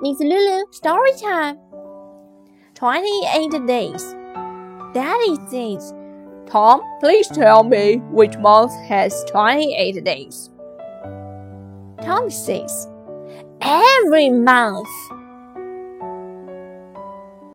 Miss Lulu, story time. Twenty-eight days. Daddy says, Tom, please tell me which month has 28 days. Tom says, every month.